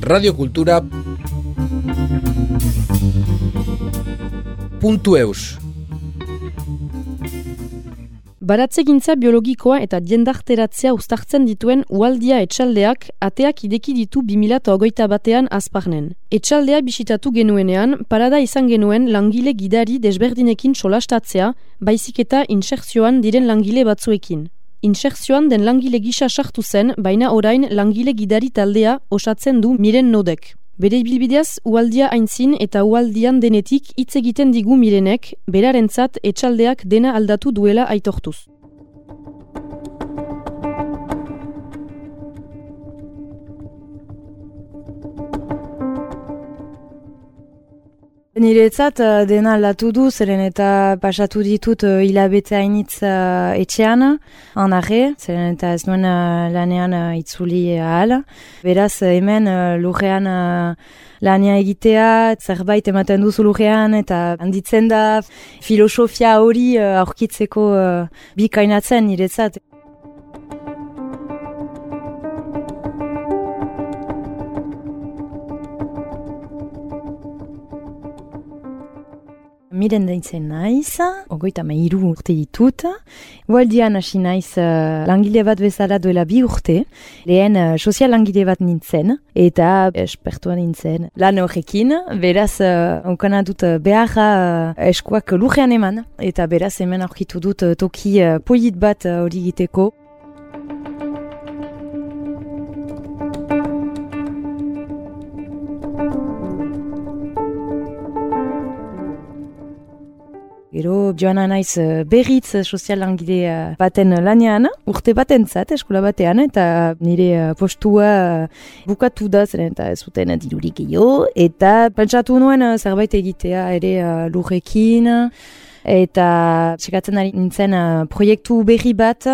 Radio Kultura Puntu eus Baratzegintza biologikoa eta diendarteratzea ustartzen dituen ualdia etxaldeak ateak ideki ditu 2008 batean azparnen. Etxaldea bisitatu genuenean, parada izan genuen langile gidari desberdinekin solastatzea, baizik eta insertzioan diren langile batzuekin. Insertzioan den langile gisa sartu zen, baina orain langile gidari taldea osatzen du miren nodek. Bere bilbideaz, ualdia aintzin eta ualdian denetik hitz egiten digu mirenek, berarentzat etxaldeak dena aldatu duela aitortuz. Niretzat uh, dena aldatu du, zeren eta pasatu ditut uh, hilabete hainitz uh, etxean, anarre, zeren eta ez nuen uh, lanean uh, itzuli ahal. Beraz, hemen uh, lurrean uh, lania egitea, zerbait ematen duzu lurrean, eta handitzen da filosofia hori uh, aurkitzeko uh, bikainatzen niretzat. Miren daitzen naiz, ogoita meiru urte ditut. Ualdian hasi naiz uh, langile bat bezala duela bi urte. Lehen uh, sozial langile bat nintzen, eta espertua nintzen lan horrekin. Beraz, uh, onkana dut beharra uh, eskuak lujean eman. Eta beraz, hemen aurkitu dut uh, toki uh, polit bat hori uh, giteko. Gero joana naiz eh, berriz eh, sozial langile eh, baten lanean, urte baten zat, eskola batean, eta nire postua bukatu da zeren eta ez zuten dirurik gehiago, eta pentsatu nuen zerbait egitea ere lurrekin, eta txekatzen ari nintzen uh, proiektu berri bat,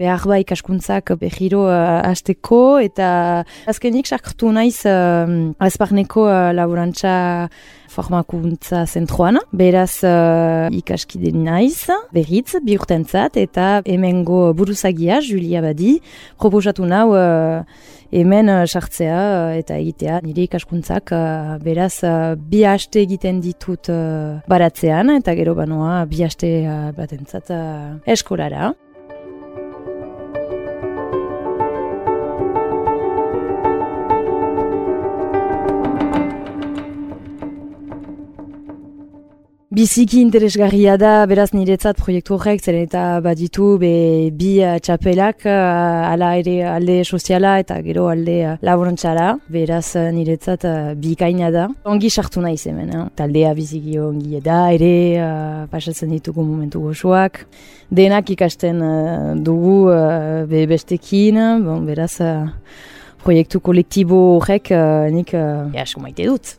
behar ba ikaskuntzak berriro uh, hasteko, eta azkenik sartu naiz uh, azparneko uh, laborantza formakuntza zentroan, beraz uh, ikaskide naiz, berriz, bihurtentzat, eta hemengo buruzagia, Julia Badi, proposatu nau uh, hemen uh, sartzea uh, eta egitea nire ikaskuntzak. Uh, beraz uh, bi haste egiten ditut baratzean. Eta gero banoa bi haste uh, batentzat uh, eskolara. Biziki interesgarria da, beraz niretzat proiektu horrek, zeren eta baditu be, bi uh, txapelak, uh, ala ere alde soziala eta gero alde uh, laborantzara, beraz uh, niretzat uh, bi kaina da. Ongi sartu nahi hemen, eh? taldea biziki ongi da, ere uh, pasatzen ditugu momentu gozoak. Denak ikasten uh, dugu uh, be bestekin, bon, beraz uh, proiektu kolektibo horrek uh, nik uh, asko maite dut.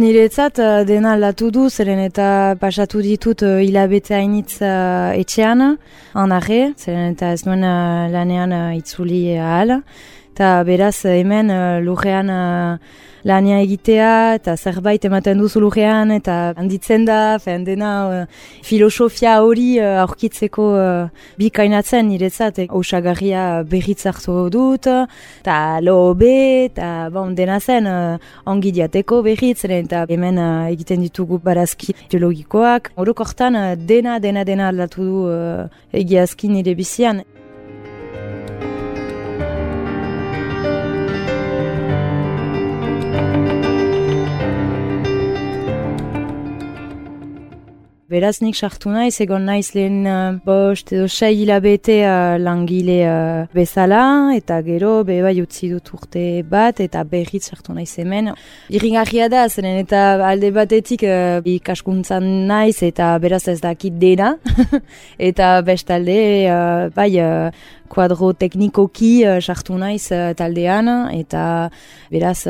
Niretzat uh, dena aldatu du, zeren eta pasatu ditut uh, hilabete hainitz uh, etxean, anarre, zeren eta ez nuen lanean itzuli ahal. Eta beraz hemen lurrean lania egitea eta zerbait ematen duzu lujean eta handitzen da, fen dena uh, filosofia hori uh, aurkitzeko uh, bikainatzen niretzat, osagarria berriz hartu dut, eta lo be, eta bon, dena zen uh, ongi diateko berriz, eta hemen uh, egiten ditugu barazki geologikoak. Orokortan uh, dena, dena, dena aldatu du uh, egiazki nire bizian. Beraz nik sartu naiz, egon naiz lehen uh, bost edo sei hilabete uh, langile uh, bezala, eta gero beba jutzi dut urte bat, eta berriz sartu naiz hemen. Irringarria da, zenen eta alde batetik uh, ikaskuntzan naiz, eta beraz ez dakit dena, eta bestalde, uh, bai, uh, kuadro teknikoki uh, sartu naiz uh, taldean, eta beraz...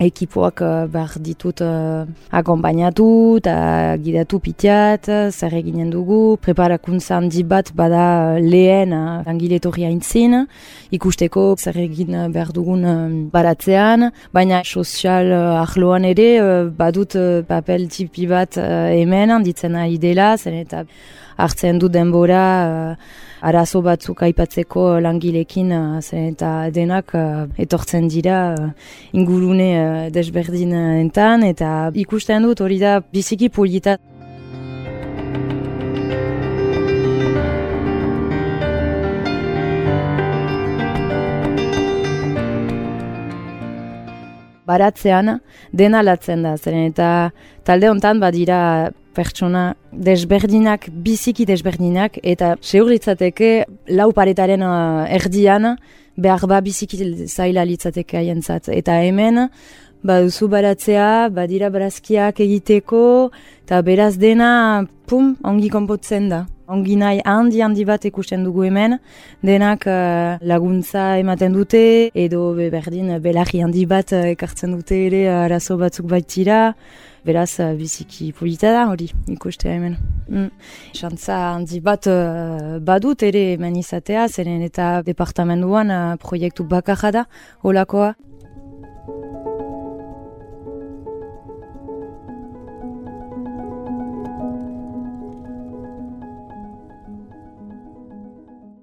ekipoak uh, behar ditut uh, akompainatu eta gidatu pitiat, zer eginen dugu, preparakuntza handi bat bada lehen uh, langiletorri haintzin, ikusteko zer egin behar dugun baratzean, baina sozial uh, ahloan ere uh, badut uh, papel tipi bat uh, hemen handitzen ari dela, zen eta hartzen du denbora uh, arazo batzuk aipatzeko langilekin uh, eta denak uh, etortzen dira ingurune desberdin enten eta ikusten dut hori da biziki polita. baratzean dena latzen da, zeren eta talde hontan badira pertsona desberdinak, biziki desberdinak, eta seur litzateke lau paretaren uh, erdian behar ba biziki zaila litzateke haientzat. Eta hemen, baduzu baratzea, badira barazkiak egiteko, eta beraz dena, pum, ongi konpotzen da. Ongi nahi handi handi bat ikusten dugu hemen, denak uh, laguntza ematen dute, edo berdin belarri handi bat uh, ekartzen dute ere arazo batzuk baitira, beraz uh, biziki polita da hori ikustea hemen. Mm. Xantza handi bat uh, badut ere hemen izatea, zeren eta departamentuan uh, proiektu bakarra da, holakoa.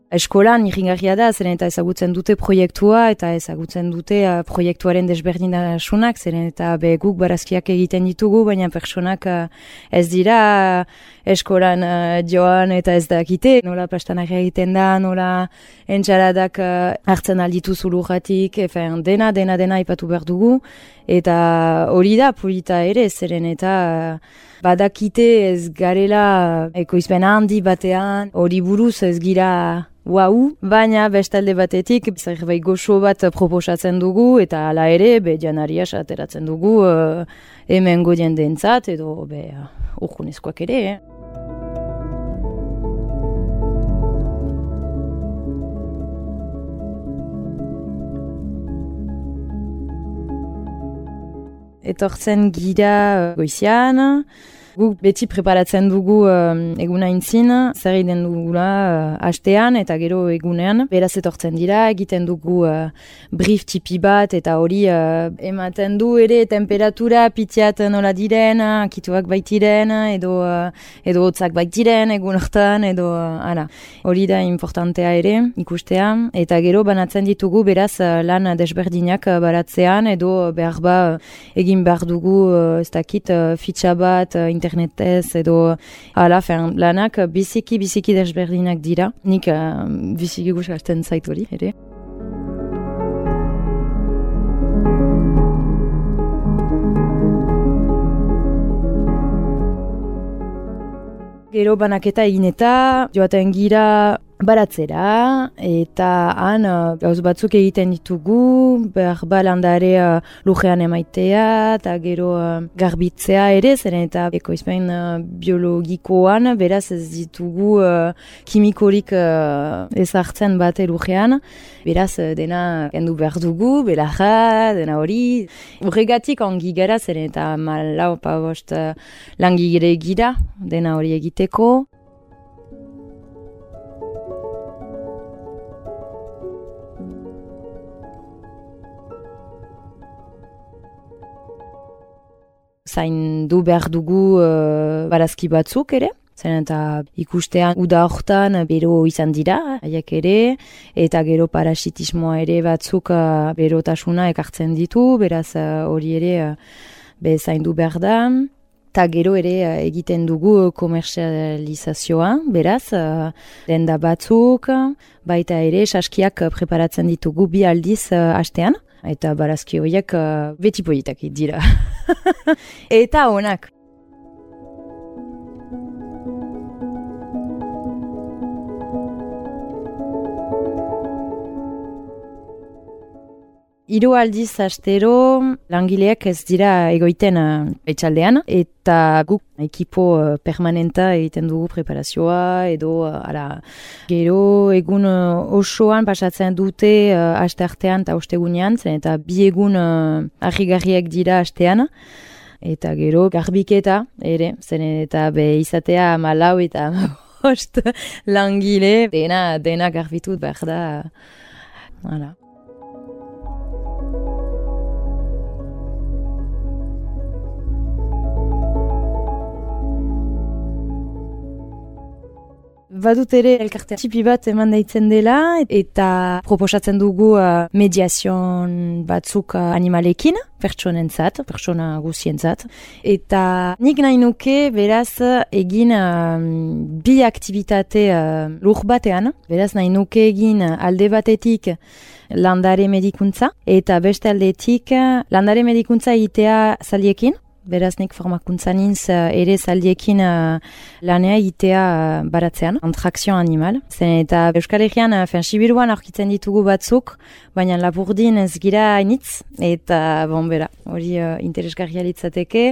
Eskolan irringarria da, zeren eta ezagutzen dute proiektua eta ezagutzen dute uh, proiektuaren desberdinasunak, zeren eta be guk barazkiak egiten ditugu, baina personak uh, ez dira uh, eskolan uh, joan eta ez dakite, nola pastanak egiten da, nola entxaradak uh, hartzen alditu zuluratik, efen dena, dena, dena ipatu behar dugu, eta hori da polita ere, zeren eta badakite ez garela ekoizpen handi batean, hori buruz ez gira Wau, baina bestalde batetik zerbait goxo bat proposatzen dugu eta hala ere be janaria ateratzen dugu uh, hemen godien dentzat edo be urkunezkoak ere. Eh? Etortzen gira uh, goizian, Guk beti preparatzen dugu um, eguna intzin, zer egiten dugula uh, hastean eta gero egunean. Beraz etortzen dira, egiten dugu uh, brief tipi bat eta hori uh, ematen du ere temperatura pitiat nola diren, kituak baitiren, edo, uh, edo hotzak baitiren egun hortan, edo uh, Hori da importantea ere ikustea eta gero banatzen ditugu beraz lan desberdinak baratzean edo behar ba egin behar dugu ez dakit fitxa bat uh, internetez edo ala fen lanak biziki biziki desberdinak dira. Nik uh, biziki gustatzen zait hori ere. Gero banaketa egin eta joaten gira baratzera eta han uh, gauz batzuk egiten ditugu behar balandare uh, lujean emaitea eta gero uh, garbitzea ere zeren eta ekoizpen biologikoan beraz ez ditugu kimikorik uh, ezartzen bate lujean. Beraz dena kendu behar dugu belaja, dena hori. Horregatik ongi gara zeren eta malau pa bost langigire gira dena hori egiteko zain du behar dugu uh, barazki batzuk ere. Zen eta ikustean uda hortan bero izan dira, haiek ere, eta gero parasitismoa ere batzuk uh, berotasuna ekartzen ditu, beraz uh, hori ere uh, be zain du behar da. Ta gero ere egiten dugu komersializazioa, beraz, denda batzuk, baita ere saskiak preparatzen ditugu bi aldiz hastean eta barazki horiek uh, beti politak dira. eta honak. Hiru aldiz astero langileak ez dira egoiten uh, etxaldean eta guk ekipo uh, permanenta egiten dugu preparazioa edo uh, ara, gero egun uh, osoan pasatzen dute uh, aste artean eta ostegunean zen eta bi egun uh, dira astean eta gero garbiketa ere zen eta be izatea malau eta bost langile dena, dena garbitut behar da. Voilà. Badut ere elkarte txipi bat eman daitzen dela eta proposatzen dugu uh, mediazion batzuk uh, animalekin, pertsonen zat, pertsona guzien. Eta nik nahi nuke beraz egin uh, bi aktivitate uh, lur batean, beraz nahi nuke egin alde batetik landare medikuntza eta beste aldetik landare medikuntza egitea zaliekin, beraz nik formakuntzan inz uh, ere zaldiekin uh, lanea itea uh, baratzean, antrakzio animal. Zen eta Euskal Herrian, uh, sibiruan aurkitzen ditugu batzuk, baina laburdin ez gira hainitz, eta bon, bera, hori uh, interesgarria litzateke,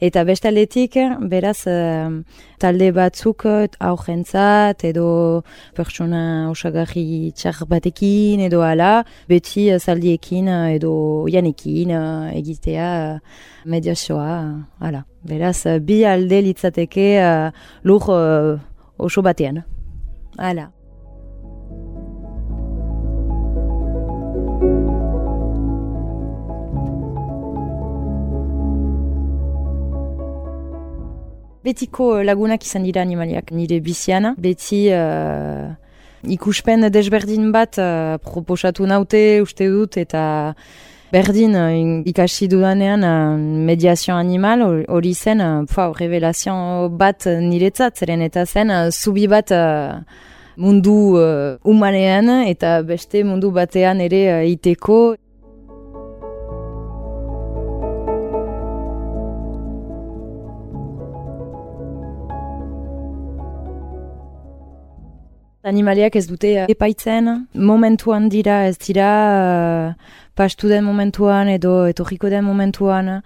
eta bestaldetik, beraz, talde batzuk aurrentzat, edo pertsona osagarri txar batekin, edo ala, beti zaldiekin, edo janekin, egitea, mediazioa, ala. Beraz, bi alde litzateke uh, lur uh, oso batean. Hala. Betiko lagunak izan dira animaliak nire biziana. Beti uh, ikuspen desberdin bat uh, proposatu naute uste dut eta Berdin, ikasi dudanean uh, mediazio animal hori zen, uh, revelazio bat niretzat, zeren eta zen, uh, zubi bat mundu uh, umanean eta beste mundu batean ere uh, iteko. Animaliak ez dute epaitzen, momentuan dira ez dira pastu den momentuan edo etorriko den momentuan,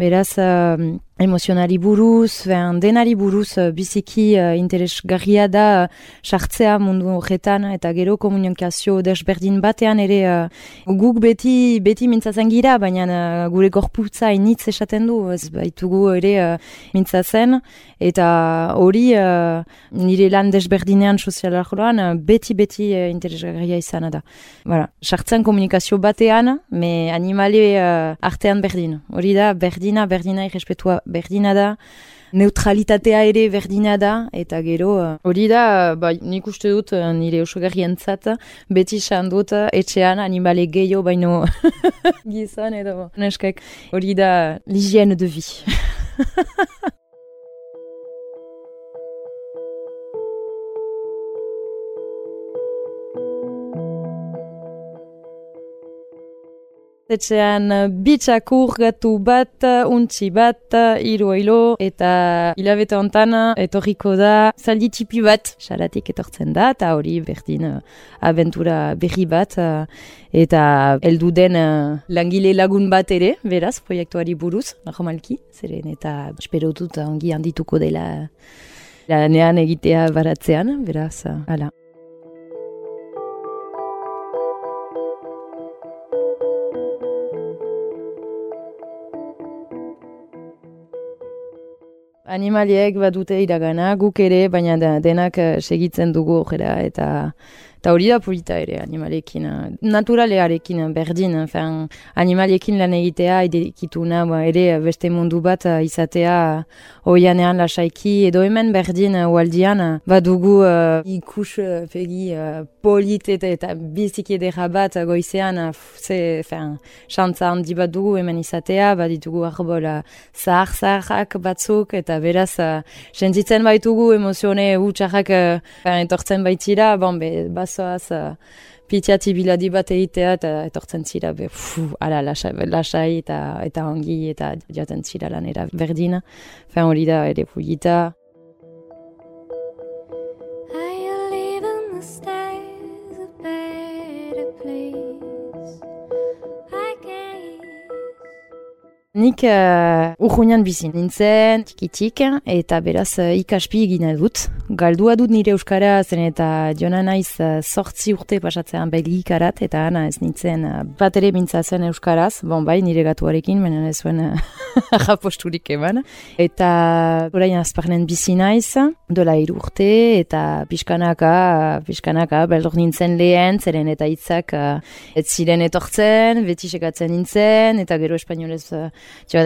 beraz uh, emozionari buruz, ben, denari buruz uh, biziki uh, interesgarria da sartzea mundu horretan eta gero komunikazio desberdin batean ere uh, guk beti beti mintzatzen gira, baina uh, gure gorputza initz esaten du, ez baitugu ere uh, mintzatzen eta hori uh, nire lan desberdinean sozialarroan uh, beti beti uh, interesgarria izan da. Bara, sartzen komunikazio batean, me animale uh, artean berdin. Hori da, berdina, berdina irrespetua berdina da, neutralitatea ere berdina da, eta gero, uh, hori da, ba, nik uste dut uh, nire oso zat, beti esan dut etxean animale gehiago baino gizan edo neskek. Hori da, l'hygiene de vie. Etxean uh, bitxakur gatu bat, uh, untxi bat, uh, hiru oilo, eta hilabete hontan etorriko da zaldi txipi bat, xalatik etortzen da, eta hori berdin aventura berri bat, eta heldu den langile lagun bat ere, beraz, proiektuari buruz, normalki, zeren eta espero dut ongi handituko dela lanean egitea baratzean, beraz, ala. Animaliek badute iragana, guk ere, baina denak eh, segitzen dugu jera eta Eta hori da polita ere animalekin, naturalearekin berdin, fen, animalekin lan egitea, idekituna, ba, ere beste mundu bat izatea oianean lasaiki, edo hemen berdin waldian, badugu uh, ikus uh, pegi uh, polit eta, eta bizik edera bat goizean, uh, ze, fen, xantza handi bat dugu hemen izatea, baditugu arbola zahar-zaharrak batzuk, eta beraz, uh, sentitzen baitugu emozione utxarrak uh, entortzen baitira, bon, be, zoaz, uh, pitiati biladi bat egitea eta etortzen zira, be, fu, ala, lasai, lasai eta, eta ongi eta jaten zira lanera berdina. Fen hori da ere pulita. Nik uh, urruñan bizi nintzen, tikitik, eta beraz uh, ikaspi egina dut. Galdua dut nire euskara zen eta jona naiz sortzi urte pasatzean belgikarat, eta ana ez nintzen uh, bat ere zen euskaraz, bon bai nire gatuarekin, menen ez zuen uh, eman. Eta orain azparnen bizi naiz, dola iru urte, eta pixkanaka, pixkanaka, beldor nintzen lehen, zeren eta hitzak ez ziren etortzen, beti sekatzen nintzen, eta gero espainolez uh,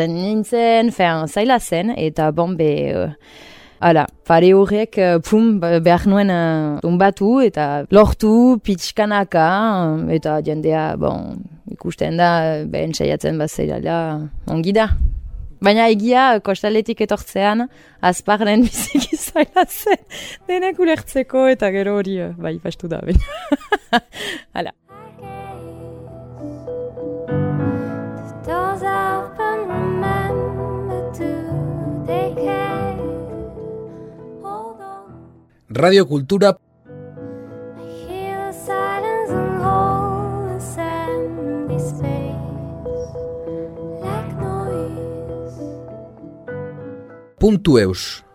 nintzen, fean zaila zen, eta bombe, uh, ala, pare horrek, uh, pum, behar nuen uh, eta lortu, pitskanaka, eta jendea, bon, ikusten da, behen saiatzen bat zailala, ongi da. Baina egia, kostaletik etortzean, azparren biziki zaila zen, denek ulertzeko eta gero hori, bai, pastu da, baina. Hala. Radio Cultura. Punto Eus